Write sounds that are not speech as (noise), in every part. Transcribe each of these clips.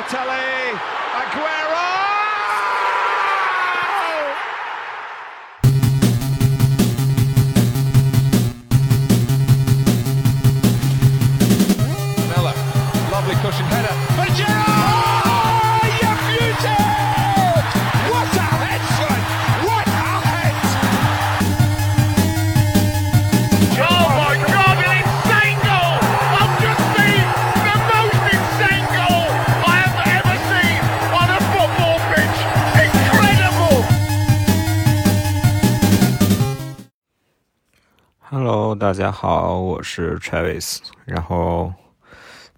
Balotelli, Aguero! 大家好，我是 Travis。然后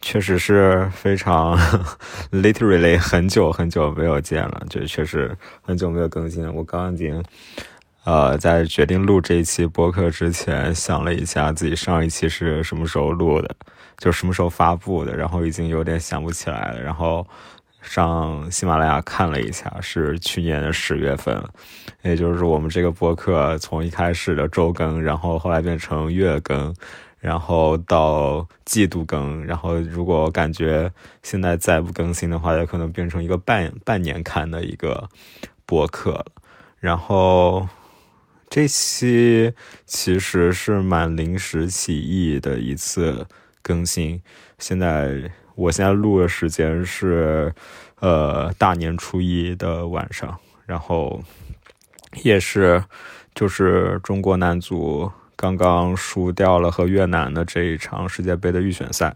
确实是非常 (laughs) literally 很久很久没有见了，就确实很久没有更新了。我刚刚已经呃在决定录这一期播客之前，想了一下自己上一期是什么时候录的，就什么时候发布的，然后已经有点想不起来了。然后上喜马拉雅看了一下，是去年的十月份，也就是我们这个播客从一开始的周更，然后后来变成月更，然后到季度更，然后如果感觉现在再不更新的话，也可能变成一个半半年刊的一个播客。然后这期其实是蛮临时起意的一次更新，现在我现在录的时间是呃大年初一的晚上，然后也是就是中国男足刚刚输掉了和越南的这一场世界杯的预选赛，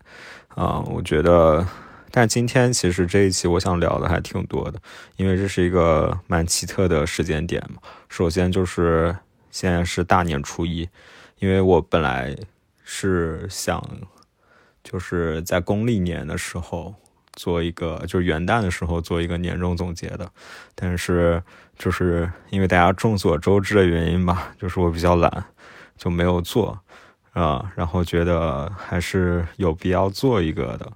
啊、我觉得，但今天其实这一期我想聊的还挺多的，因为这是一个蛮奇特的时间点嘛。首先就是现在是大年初一，因为我本来是想就是在公历年的时候做一个，就是元旦的时候做一个年终总结的，但是就是因为大家众所周知的原因吧，就是我比较懒，就没有做啊、然后觉得还是有必要做一个的。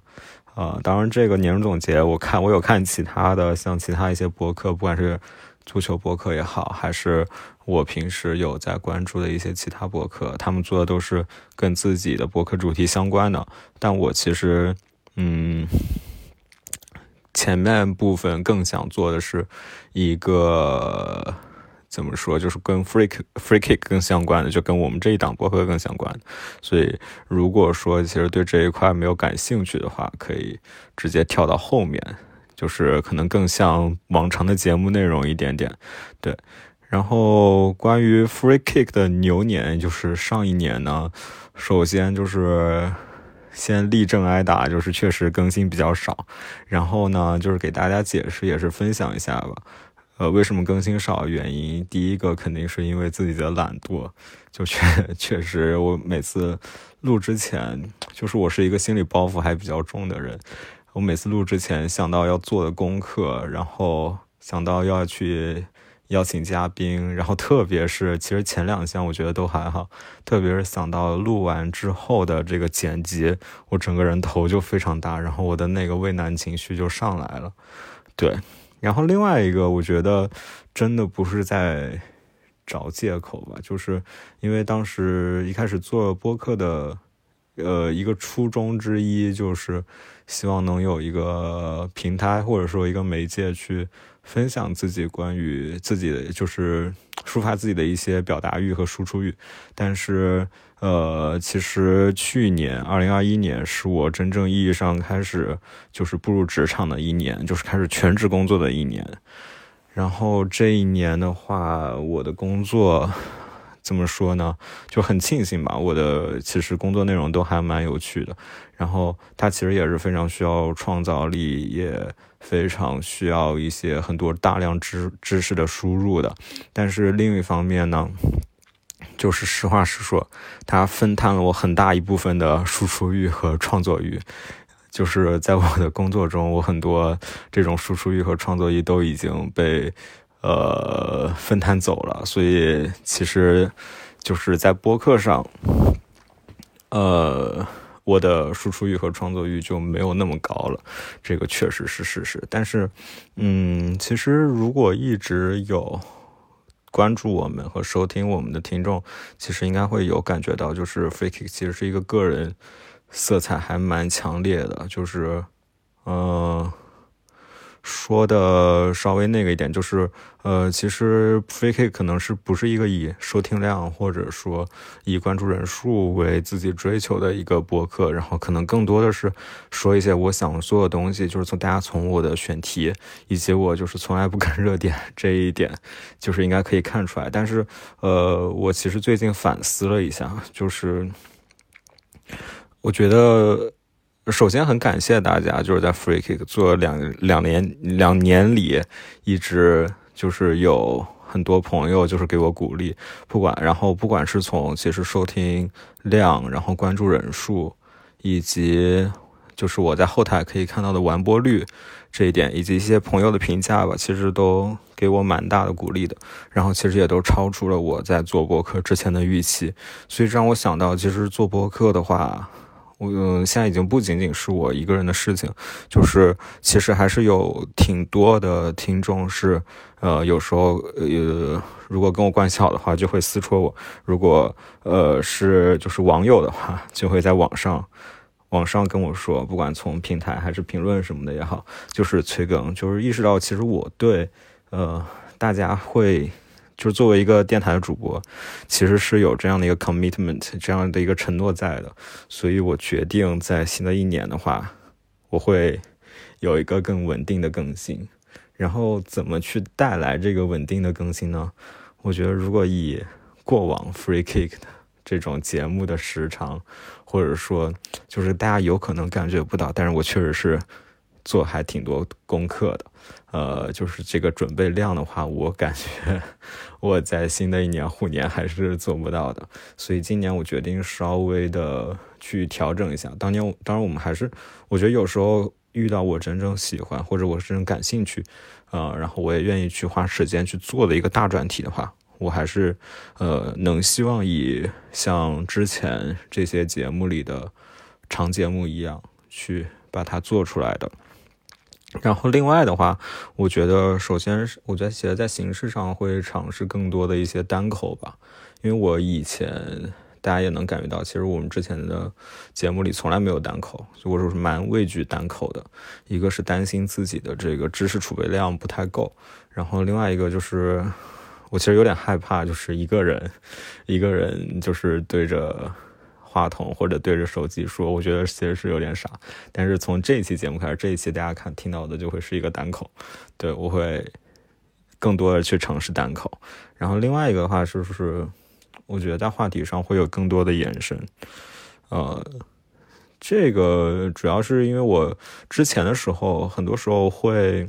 啊、当然，这个年终总结，我看我有看其他的，像其他一些博客，不管是足球博客也好，还是我平时有在关注的一些其他博客，他们做的都是跟自己的博客主题相关的。但我其实，嗯，前面部分更想做的是一个怎么说，就是跟 Freak free kick 更相关的，就跟我们这一档博客更相关的。所以，如果说其实对这一块没有感兴趣的话，可以直接跳到后面，就是可能更像往常的节目内容一点点。对，然后关于 free kick 的牛年，就是上一年呢，首先就是先立正挨打，就是确实更新比较少。然后呢，就是给大家解释，也是分享一下吧。呃，为什么更新少？原因第一个肯定是因为自己的懒惰，就确 (laughs) 确实我每次录之前，就是我是一个心理包袱还比较重的人，我每次录之前想到要做的功课，然后想到要去邀请嘉宾，然后特别是其实前两项我觉得都还好，特别是想到录完之后的这个剪辑，我整个人头就非常大，然后我的那个畏难情绪就上来了，对。然后另外一个，我觉得真的不是在找借口吧，就是因为当时一开始做播客的，呃，一个初衷之一就是希望能有一个平台或者说一个媒介去分享自己关于自己的，就是抒发自己的一些表达欲和输出欲，但是。呃，其实去年二零二一年是我真正意义上开始就是步入职场的一年，就是开始全职工作的一年。然后这一年的话，我的工作怎么说呢？就很庆幸吧，我的其实工作内容都还蛮有趣的。然后它其实也是非常需要创造力，也非常需要一些很多大量知知识的输入的。但是另一方面呢？就是实话实说，它分摊了我很大一部分的输出欲和创作欲。就是在我的工作中，我很多这种输出欲和创作欲都已经被呃分摊走了，所以其实就是在播客上，呃，我的输出欲和创作欲就没有那么高了，这个确实是事实。但是，嗯，其实如果一直有。关注我们和收听我们的听众，其实应该会有感觉到，就是 Free Kick 其实是一个个人色彩还蛮强烈的，就是，嗯、说的稍微那个一点，就是呃，其实 Free Kick 可能是不是一个以收听量或者说以关注人数为自己追求的一个博客，然后可能更多的是说一些我想做的东西，就是从大家从我的选题以及我就是从来不看热点这一点，就是应该可以看出来。但是呃，我其实最近反思了一下，就是我觉得。首先很感谢大家，就是在 Free Kick 做两两年两年里，一直就是有很多朋友就是给我鼓励，不管然后不管是从其实收听量，然后关注人数，以及就是我在后台可以看到的完播率这一点，以及一些朋友的评价吧，其实都给我蛮大的鼓励的。然后其实也都超出了我在做播客之前的预期，所以让我想到，其实做播客的话。我嗯，现在已经不仅仅是我一个人的事情，就是其实还是有挺多的听众是，呃，有时候呃，如果跟我关系好的话，就会私戳我；如果呃是就是网友的话，就会在网上网上跟我说，不管从平台还是评论什么的也好，就是催更，就是意识到其实我对呃大家会。就是作为一个电台的主播，其实是有这样的一个 commitment，这样的一个承诺在的，所以我决定在新的一年的话，我会有一个更稳定的更新。然后怎么去带来这个稳定的更新呢？我觉得如果以过往 Free Kick 的这种节目的时长，或者说就是大家有可能感觉不到，但是我确实是做还挺多功课的。呃，就是这个准备量的话，我感觉 (laughs) 我在新的一年虎年还是做不到的，所以今年我决定稍微的去调整一下。当年当然我们还是，我觉得有时候遇到我真正喜欢或者我真正感兴趣，呃，然后我也愿意去花时间去做的一个大专题的话，我还是呃能希望以像之前这些节目里的长节目一样去把它做出来的。然后另外的话，我觉得首先是我觉得其实在形式上会尝试更多的一些单口吧，因为我以前大家也能感觉到，其实我们之前的节目里从来没有单口，所以我是蛮畏惧单口的。一个是担心自己的这个知识储备量不太够，然后另外一个就是我其实有点害怕，就是一个人一个人就是对着。话筒或者对着手机说，我觉得其实是有点傻。但是从这一期节目开始，这一期大家看听到的就会是一个单口，对我会更多的去尝试单口。然后另外一个的话就，是我觉得在话题上会有更多的延伸。呃，这个主要是因为我之前的时候，很多时候会。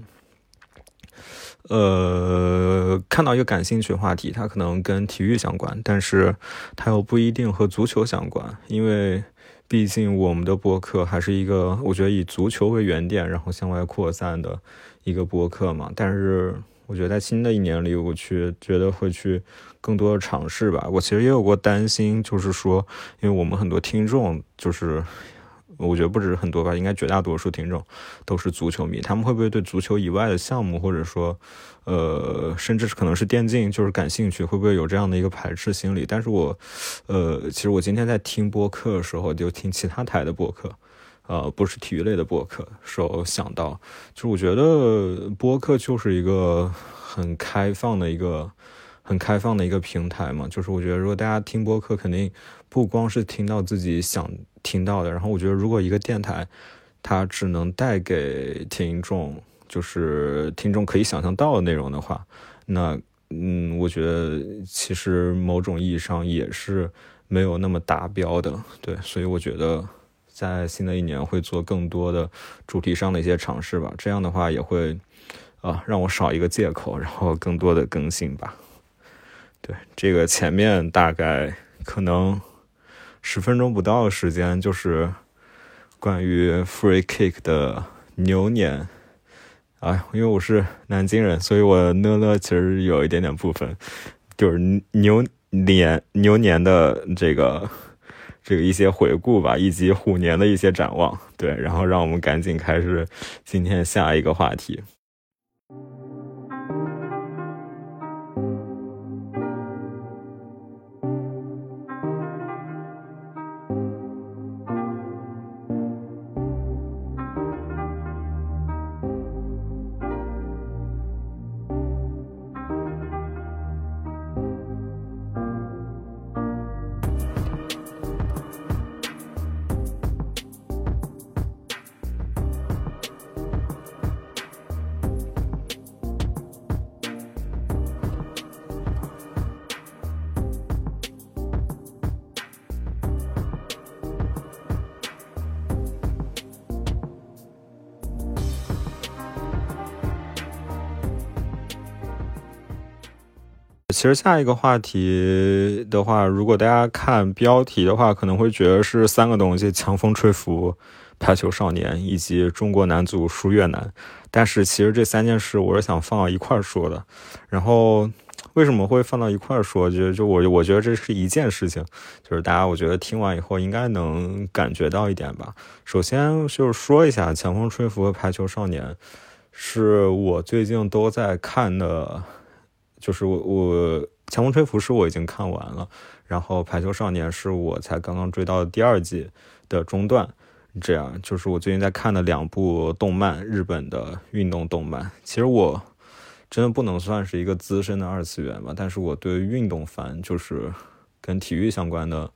呃，看到一个感兴趣的话题，它可能跟体育相关，但是它又不一定和足球相关，因为毕竟我们的博客还是一个我觉得以足球为原点，然后向外扩散的一个博客嘛。但是我觉得在新的一年里，我去觉得会去更多的尝试吧。我其实也有过担心，就是说，因为我们很多听众就是。我觉得不止很多吧，应该绝大多数听众都是足球迷。他们会不会对足球以外的项目，或者说，呃，甚至是可能是电竞，就是感兴趣？会不会有这样的一个排斥心理？但是我，呃，其实我今天在听播客的时候，就听其他台的播客，呃，不是体育类的播客，时候想到，就是我觉得播客就是一个很开放的一个。很开放的一个平台嘛，就是我觉得如果大家听播客，肯定不光是听到自己想听到的。然后我觉得如果一个电台，它只能带给听众就是听众可以想象到的内容的话，那嗯，我觉得其实某种意义上也是没有那么达标的。对，所以我觉得在新的一年会做更多的主题上的一些尝试吧。这样的话也会啊让我少一个借口，然后更多的更新吧。对，这个前面大概可能十分钟不到的时间，就是关于 Free Kick 的牛年。哎，因为我是南京人，所以我呢呢其实有一点点部分，就是牛年牛年的这个这个一些回顾吧，以及虎年的一些展望。对，然后让我们赶紧开始今天下一个话题。其实下一个话题的话，如果大家看标题的话，可能会觉得是三个东西：强风吹拂、排球少年以及中国男足输越南。但是其实这三件事我是想放到一块儿说的。然后为什么会放到一块儿说？就就我我觉得这是一件事情，就是大家我觉得听完以后应该能感觉到一点吧。首先就是说一下强风吹拂和排球少年。是我最近都在看的，就是我我《强风吹拂》是我已经看完了，然后《排球少年》是我才刚刚追到第二季的中段，这样就是我最近在看的两部动漫，日本的运动动漫。其实我真的不能算是一个资深的二次元吧，但是我对运动番，就是跟体育相关的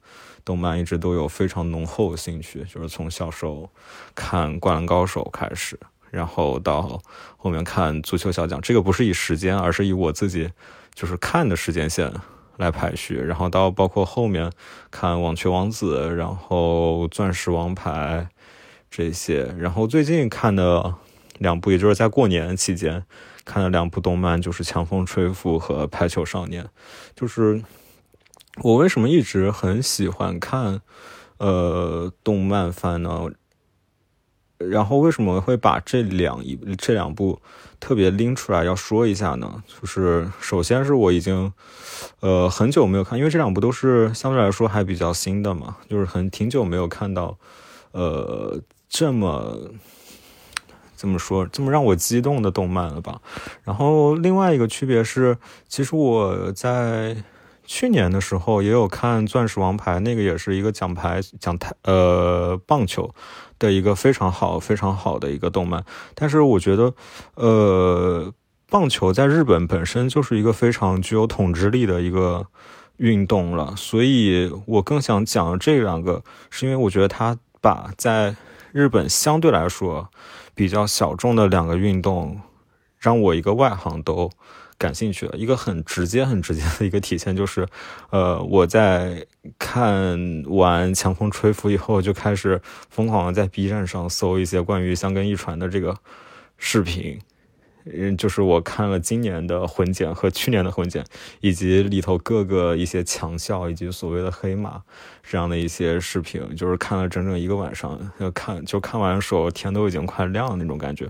动漫，一直都有非常浓厚的兴趣，就是从小时候看《灌篮高手》开始。然后到后面看足球小将，这个不是以时间，而是以我自己就是看的时间线来排序。然后到包括后面看网球王子，然后钻石王牌这些。然后最近看的两部，也就是在过年期间看的两部动漫，就是《强风吹拂》和《排球少年》。就是我为什么一直很喜欢看呃动漫番呢？然后为什么会把这两一这两部特别拎出来要说一下呢？就是首先是我已经呃很久没有看，因为这两部都是相对来说还比较新的嘛，就是很挺久没有看到呃这么怎么说这么让我激动的动漫了吧。然后另外一个区别是，其实我在去年的时候也有看《钻石王牌》，那个也是一个奖牌讲台呃棒球。的一个非常好、非常好的一个动漫，但是我觉得，呃，棒球在日本本身就是一个非常具有统治力的一个运动了，所以我更想讲这两个，是因为我觉得它把在日本相对来说比较小众的两个运动，让我一个外行都。感兴趣的一个很直接、很直接的一个体现就是，呃，我在看完《强风吹拂》以后，就开始疯狂的在 B 站上搜一些关于香根一传的这个视频。嗯，就是我看了今年的混剪和去年的混剪，以及里头各个一些强效以及所谓的黑马这样的一些视频，就是看了整整一个晚上，要看就看完的时候天都已经快亮了那种感觉。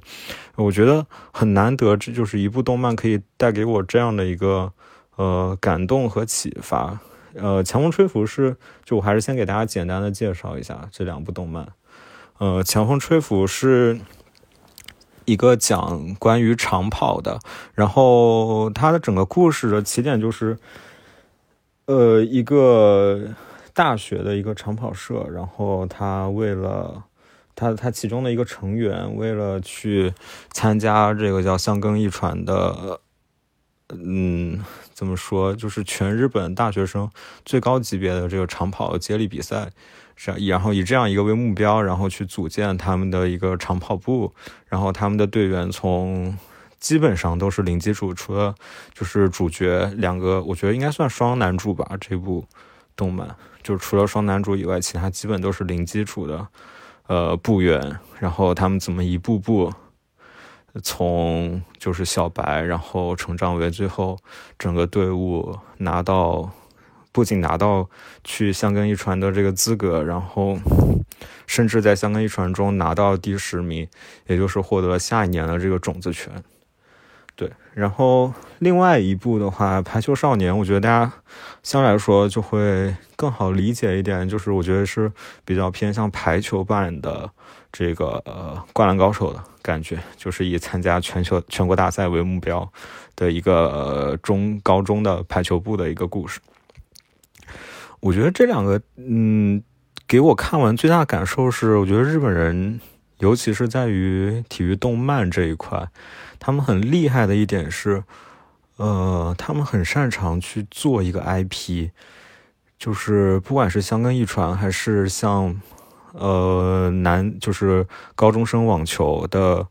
我觉得很难得，这就是一部动漫可以带给我这样的一个呃感动和启发。呃，强风吹拂是，就我还是先给大家简单的介绍一下这两部动漫。呃，强风吹拂是。一个讲关于长跑的，然后它的整个故事的起点就是，呃，一个大学的一个长跑社，然后他为了他他其中的一个成员为了去参加这个叫香根一传的，嗯，怎么说，就是全日本大学生最高级别的这个长跑接力比赛。是，然后以这样一个为目标，然后去组建他们的一个长跑部，然后他们的队员从基本上都是零基础，除了就是主角两个，我觉得应该算双男主吧。这部动漫就除了双男主以外，其他基本都是零基础的呃部员，然后他们怎么一步步从就是小白，然后成长为最后整个队伍拿到。不仅拿到去香根一传的这个资格，然后 (laughs) 甚至在香根一传中拿到第十名，也就是获得了下一年的这个种子权。对，然后另外一部的话，《排球少年》，我觉得大家相对来说就会更好理解一点，就是我觉得是比较偏向排球版的这个呃《灌篮高手》的感觉，就是以参加全球全国大赛为目标的一个中高中的排球部的一个故事。我觉得这两个，嗯，给我看完最大感受是，我觉得日本人，尤其是在于体育动漫这一块，他们很厉害的一点是，呃，他们很擅长去做一个 IP，就是不管是香根一传，还是像，呃，男就是高中生网球的。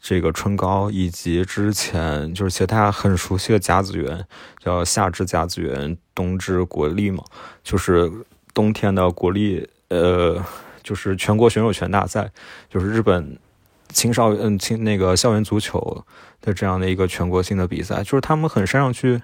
这个春高以及之前就是其实大家很熟悉的甲子园，叫夏至甲子园，冬至国力嘛，就是冬天的国力，呃，就是全国选手权大赛，就是日本青少嗯青那个校园足球的这样的一个全国性的比赛，就是他们很擅长去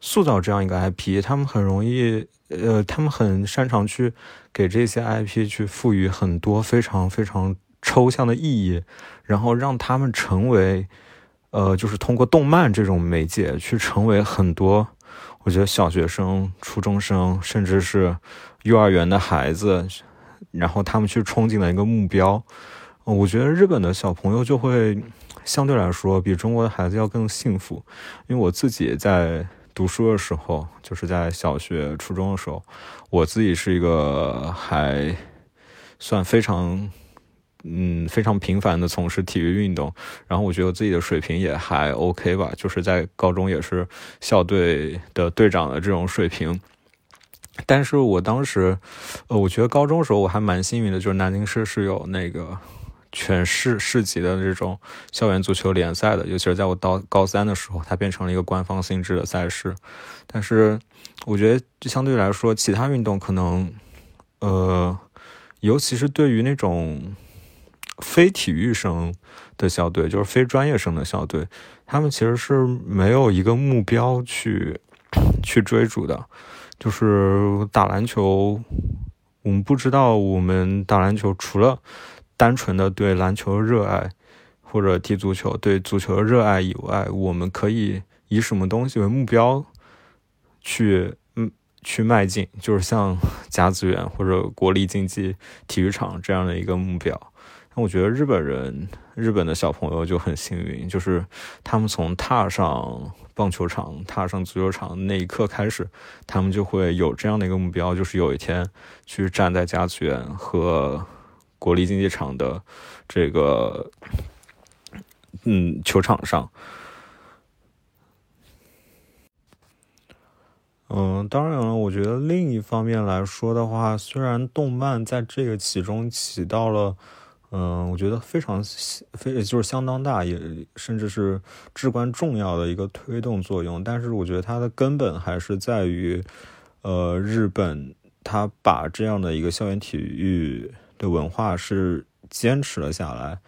塑造这样一个 IP，他们很容易，呃，他们很擅长去给这些 IP 去赋予很多非常非常抽象的意义，然后让他们成为，呃，就是通过动漫这种媒介去成为很多，我觉得小学生、初中生，甚至是幼儿园的孩子，然后他们去憧憬的一个目标。我觉得日本的小朋友就会相对来说比中国的孩子要更幸福，因为我自己在读书的时候，就是在小学、初中的时候，我自己是一个还算非常嗯非常频繁的从事体育运动，然后我觉得我自己的水平也还 OK 吧，就是在高中也是校队的队长的这种水平。但是我当时，呃，我觉得高中的时候我还蛮幸运的，就是南京市是有那个。全市市级的这种校园足球联赛的，尤其是在我到高三的时候，它变成了一个官方性质的赛事。但是，我觉得相对来说，其他运动可能，呃，尤其是对于那种非体育生的校队，就是非专业生的校队，他们其实是没有一个目标去去追逐的。就是打篮球，我们不知道我们打篮球除了。单纯的对篮球热爱，或者踢足球对足球的热爱以外，我们可以以什么东西为目标去嗯去迈进？就是像甲子园或者国立竞技体育场这样的一个目标。那我觉得日本人日本的小朋友就很幸运，就是他们从踏上棒球场、踏上足球场那一刻开始，他们就会有这样的一个目标，就是有一天去站在甲子园和。国立竞技场的这个嗯球场上，嗯，当然了，我觉得另一方面来说的话，虽然动漫在这个其中起到了嗯，我觉得非常非就是相当大，也甚至是至关重要的一个推动作用，但是我觉得它的根本还是在于呃日本，它把这样的一个校园体育。的文化是坚持了下来，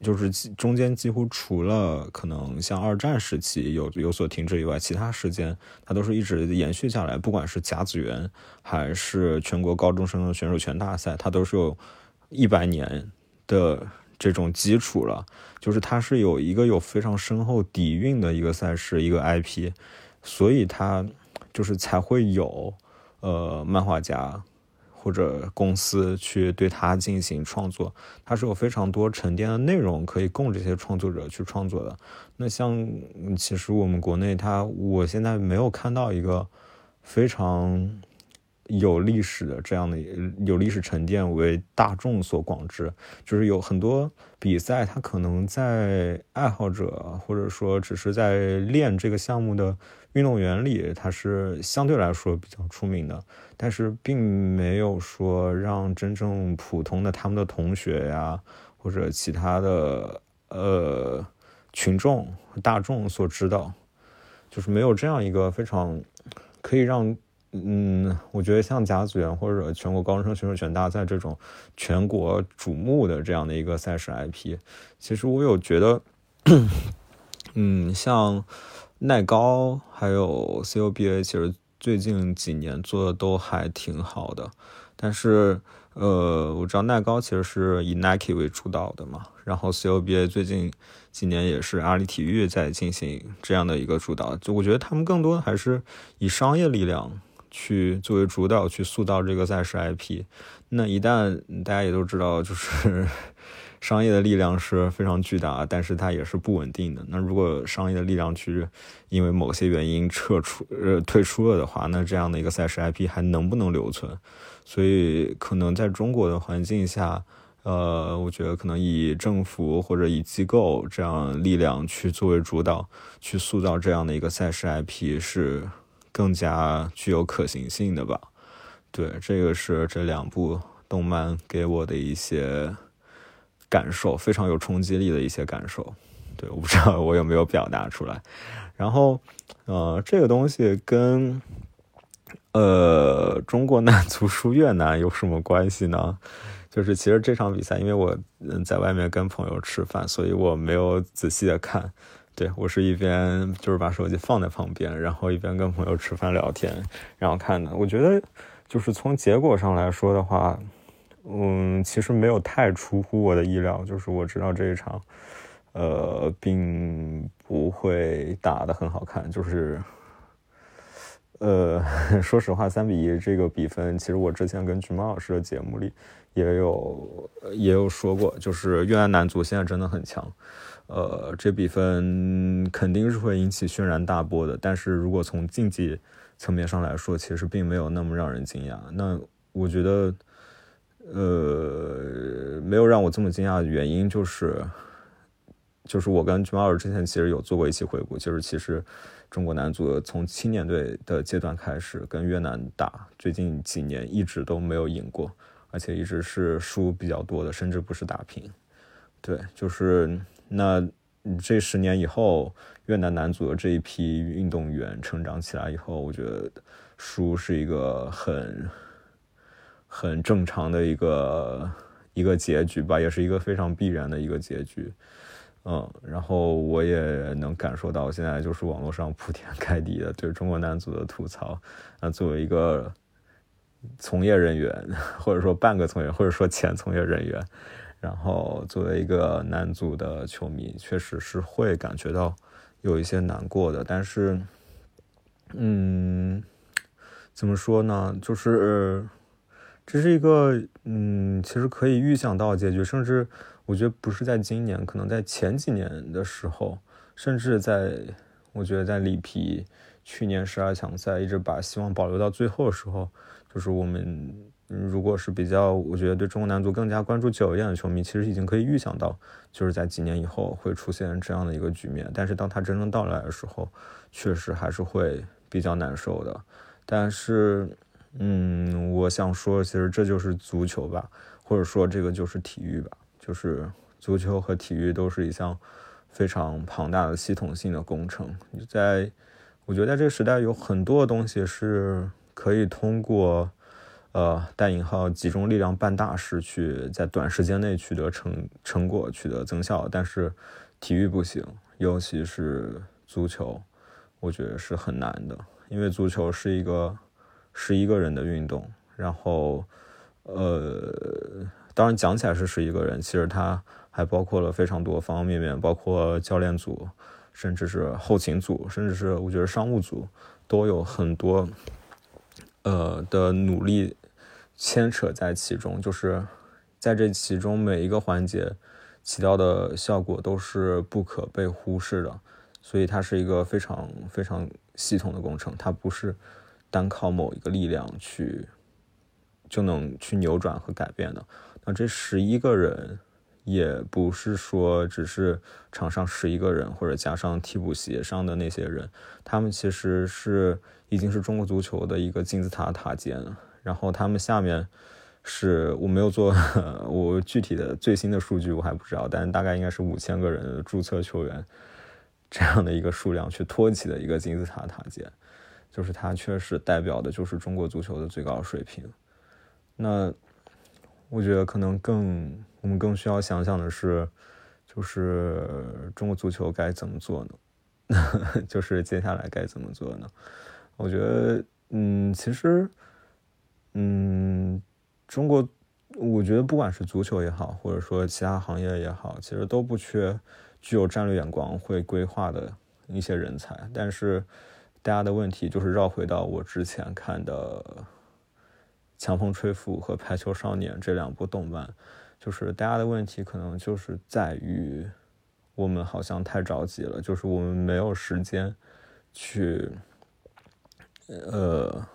就是中间几乎除了可能像二战时期有有所停止以外，其他时间它都是一直延续下来。不管是甲子园还是全国高中生的选手权大赛，它都是有一百年的这种基础了。就是它是有一个有非常深厚底蕴的一个赛事，一个 IP，所以它就是才会有呃漫画家。或者公司去对它进行创作，它是有非常多沉淀的内容可以供这些创作者去创作的。那像其实我们国内，它我现在没有看到一个非常有历史的这样的有历史沉淀为大众所广知。就是有很多比赛，它可能在爱好者或者说只是在练这个项目的运动员里，它是相对来说比较出名的。但是并没有说让真正普通的他们的同学呀，或者其他的呃群众大众所知道，就是没有这样一个非常可以让嗯，我觉得像甲子园或者全国高中生选手权大赛这种全国瞩目的这样的一个赛事 IP，其实我有觉得，嗯，像耐高还有 COBA，其实。最近几年做的都还挺好的，但是，呃，我知道耐高其实是以 Nike 为主导的嘛，然后 COBA 最近几年也是阿里体育在进行这样的一个主导，就我觉得他们更多的还是以商业力量去作为主导去塑造这个赛事 IP，那一旦大家也都知道，就是。(laughs) 商业的力量是非常巨大，但是它也是不稳定的。那如果商业的力量去因为某些原因撤出、呃退出了的话，那这样的一个赛事 IP 还能不能留存？所以可能在中国的环境下，呃，我觉得可能以政府或者以机构这样力量去作为主导，去塑造这样的一个赛事 IP 是更加具有可行性的吧。对，这个是这两部动漫给我的一些。感受非常有冲击力的一些感受，对，我不知道我有没有表达出来。然后，呃，这个东西跟呃中国男足输越南有什么关系呢？就是其实这场比赛，因为我嗯在外面跟朋友吃饭，所以我没有仔细的看。对我是一边就是把手机放在旁边，然后一边跟朋友吃饭聊天，然后看的。我觉得就是从结果上来说的话，嗯，其实没有太出乎我的意料。就是我知道这一场，呃，并不会打得很好看。就是，呃，(laughs) 说实话，三比一这个比分，其实我之前跟橘猫老师的节目里也有也有说过，就是越南男足现在真的很强。呃，这比分肯定是会引起轩然大波的，但是如果从竞技层面上来说，其实并没有那么让人惊讶。那我觉得，呃，没有让我这么惊讶的原因就是，就是我跟君奥尔之前其实有做过一期回顾，就是其实中国男足从青年队的阶段开始跟越南打，最近几年一直都没有赢过，而且一直是输比较多的，甚至不是打平。对，就是。那这十年以后，越南男足的这一批运动员成长起来以后，我觉得输是一个很很正常的一个一个结局吧，也是一个非常必然的一个结局。嗯，然后我也能感受到，现在就是网络上铺天盖地的对中国男足的吐槽。那作为一个从业人员，或者说半个从业，或者说前从业人员。然后作为一个男足的球迷，确实是会感觉到有一些难过的。但是，嗯，怎么说呢？就是这是一个嗯，其实可以预想到结局。甚至我觉得不是在今年，可能在前几年的时候，甚至在我觉得在里皮去年十二强赛一直把希望保留到最后的时候，就是我们。如果是比较，我觉得对中国男足更加关注久一点的球迷，其实已经可以预想到，就是在几年以后会出现这样的一个局面。但是当它真正到来的时候，确实还是会比较难受的。但是，嗯，我想说，其实这就是足球吧，或者说这个就是体育吧，就是足球和体育都是一项非常庞大的系统性的工程。在，我觉得在这个时代，有很多东西是可以通过。呃，带引号集中力量办大事，去在短时间内取得成成果，取得增效。但是体育不行，尤其是足球，我觉得是很难的，因为足球是一个十一个人的运动。然后，呃，当然讲起来是十一个人，其实它还包括了非常多方方面面，包括教练组，甚至是后勤组，甚至是我觉得商务组都有很多。呃的努力牵扯在其中，就是在这其中每一个环节起到的效果都是不可被忽视的，所以它是一个非常非常系统的工程，它不是单靠某一个力量去就能去扭转和改变的。那这十一个人。也不是说只是场上十一个人，或者加上替补席上的那些人，他们其实是已经是中国足球的一个金字塔塔尖。然后他们下面是我没有做，(laughs) 我具体的最新的数据我还不知道，但大概应该是五千个人注册球员这样的一个数量去托起的一个金字塔塔尖，就是它确实代表的就是中国足球的最高水平。那我觉得可能更。我们更需要想想的是，就是中国足球该怎么做呢？(laughs) 就是接下来该怎么做呢？我觉得，嗯，其实，嗯，中国，我觉得不管是足球也好，或者说其他行业也好，其实都不缺具有战略眼光、会规划的一些人才。但是，大家的问题就是绕回到我之前看的《强风吹拂》和《排球少年》这两部动漫。就是大家的问题可能就是在于，我们好像太着急了，就是我们没有时间去，呃，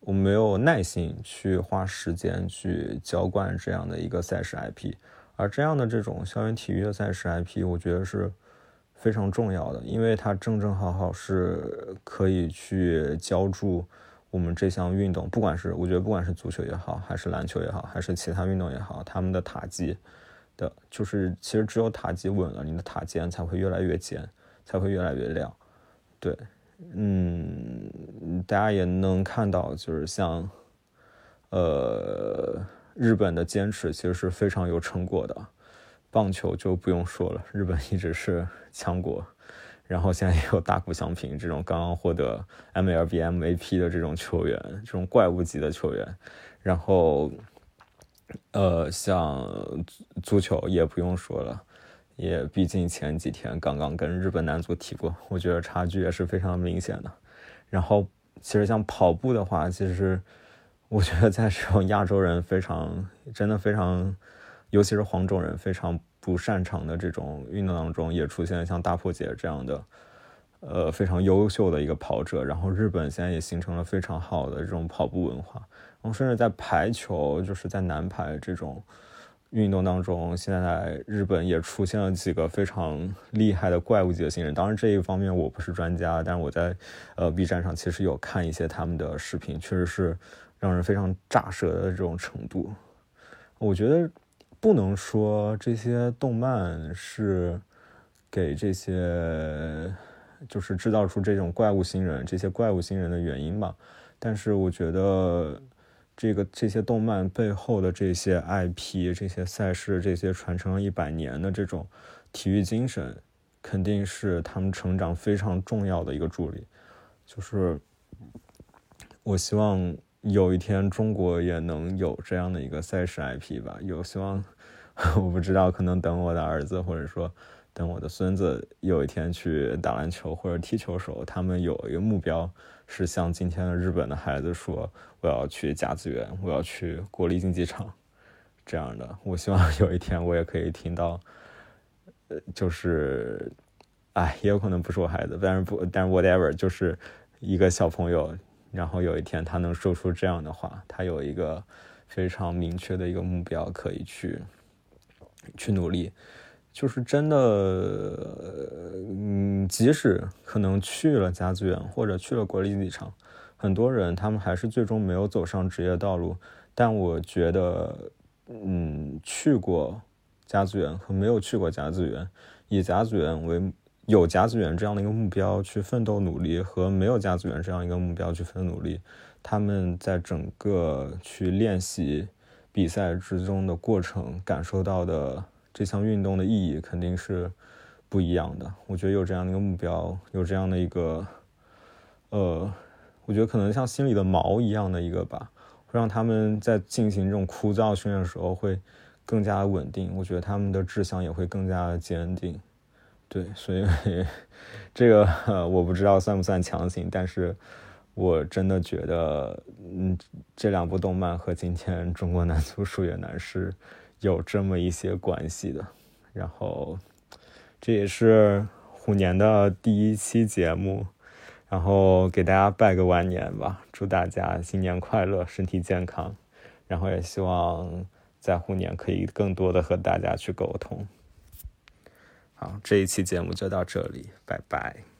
我没有耐心去花时间去浇灌这样的一个赛事 IP，而这样的这种校园体育的赛事 IP，我觉得是非常重要的，因为它正正好好是可以去浇筑。我们这项运动，不管是我觉得，不管是足球也好，还是篮球也好，还是其他运动也好，他们的塔基的，就是其实只有塔基稳了，你的塔尖才会越来越尖，才会越来越亮。对，嗯，大家也能看到，就是像，呃，日本的坚持其实是非常有成果的。棒球就不用说了，日本一直是强国。然后现在也有大谷翔平这种刚刚获得 MLB MVP 的这种球员，这种怪物级的球员。然后，呃，像足球也不用说了，也毕竟前几天刚刚跟日本男足踢过，我觉得差距也是非常明显的。然后，其实像跑步的话，其实我觉得在这种亚洲人非常真的非常，尤其是黄种人非常。不擅长的这种运动当中，也出现了像大破解这样的，呃，非常优秀的一个跑者。然后日本现在也形成了非常好的这种跑步文化。然后甚至在排球，就是在男排这种运动当中，现在日本也出现了几个非常厉害的怪物级的新人。当然这一方面我不是专家，但是我在呃 B 站上其实有看一些他们的视频，确实是让人非常炸舌的这种程度。我觉得。不能说这些动漫是给这些就是制造出这种怪物新人、这些怪物新人的原因吧，但是我觉得这个这些动漫背后的这些 IP、这些赛事、这些传承了一百年的这种体育精神，肯定是他们成长非常重要的一个助力。就是我希望。有一天中国也能有这样的一个赛事 IP 吧？有希望，我不知道，可能等我的儿子或者说等我的孙子有一天去打篮球或者踢球时候，他们有一个目标是像今天的日本的孩子说：“我要去甲子园，我要去国立竞技场。”这样的，我希望有一天我也可以听到，呃，就是，哎，也有可能不是我孩子，但是不，但是 whatever，就是一个小朋友。然后有一天他能说出这样的话，他有一个非常明确的一个目标可以去去努力，就是真的，嗯，即使可能去了甲子园或者去了国立竞技场，很多人他们还是最终没有走上职业道路。但我觉得，嗯，去过甲子园和没有去过甲子园，以甲子园为。有甲子园这样的一个目标去奋斗努力，和没有甲子园这样一个目标去奋斗努力，他们在整个去练习比赛之中的过程，感受到的这项运动的意义肯定是不一样的。我觉得有这样的一个目标，有这样的一个，呃，我觉得可能像心里的锚一样的一个吧，会让他们在进行这种枯燥训练的时候会更加稳定。我觉得他们的志向也会更加坚定。对，所以 (laughs) 这个我不知道算不算强行，但是我真的觉得，嗯，这两部动漫和今天中国男足输越南是有这么一些关系的。然后这也是虎年的第一期节目，然后给大家拜个晚年吧，祝大家新年快乐，身体健康。然后也希望在虎年可以更多的和大家去沟通。好，这一期节目就到这里，拜拜。